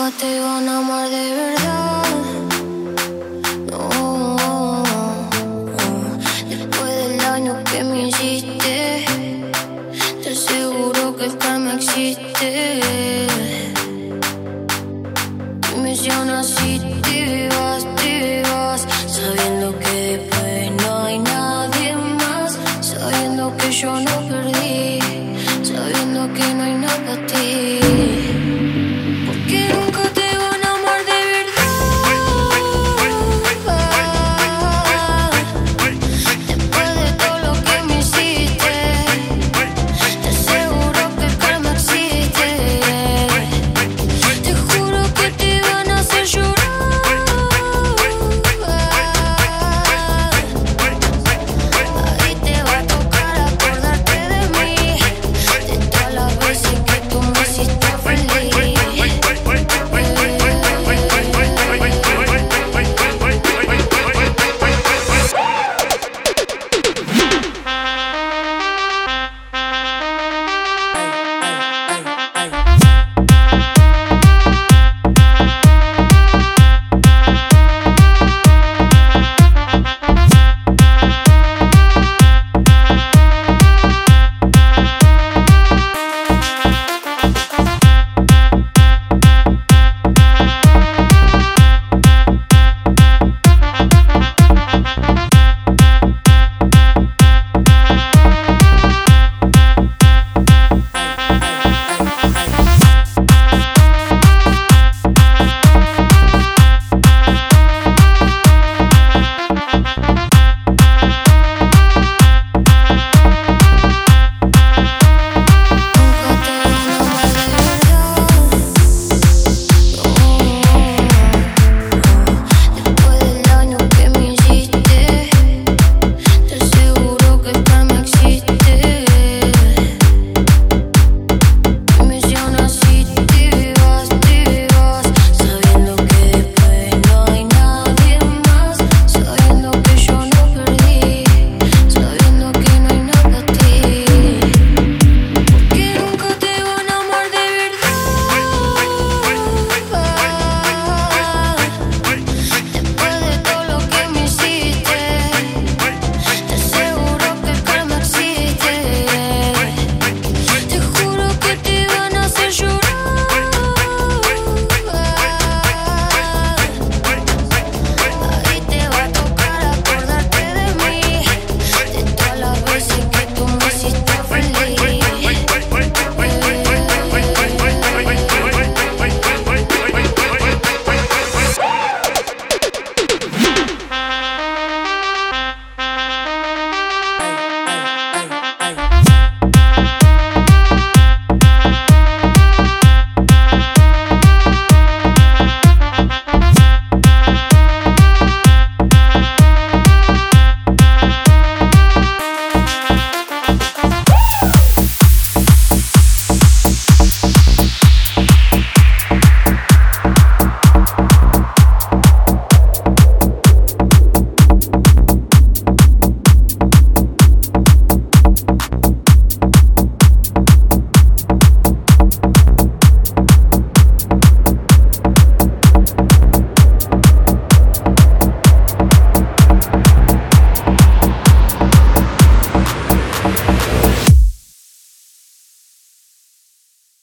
Contigo un amor de verdad.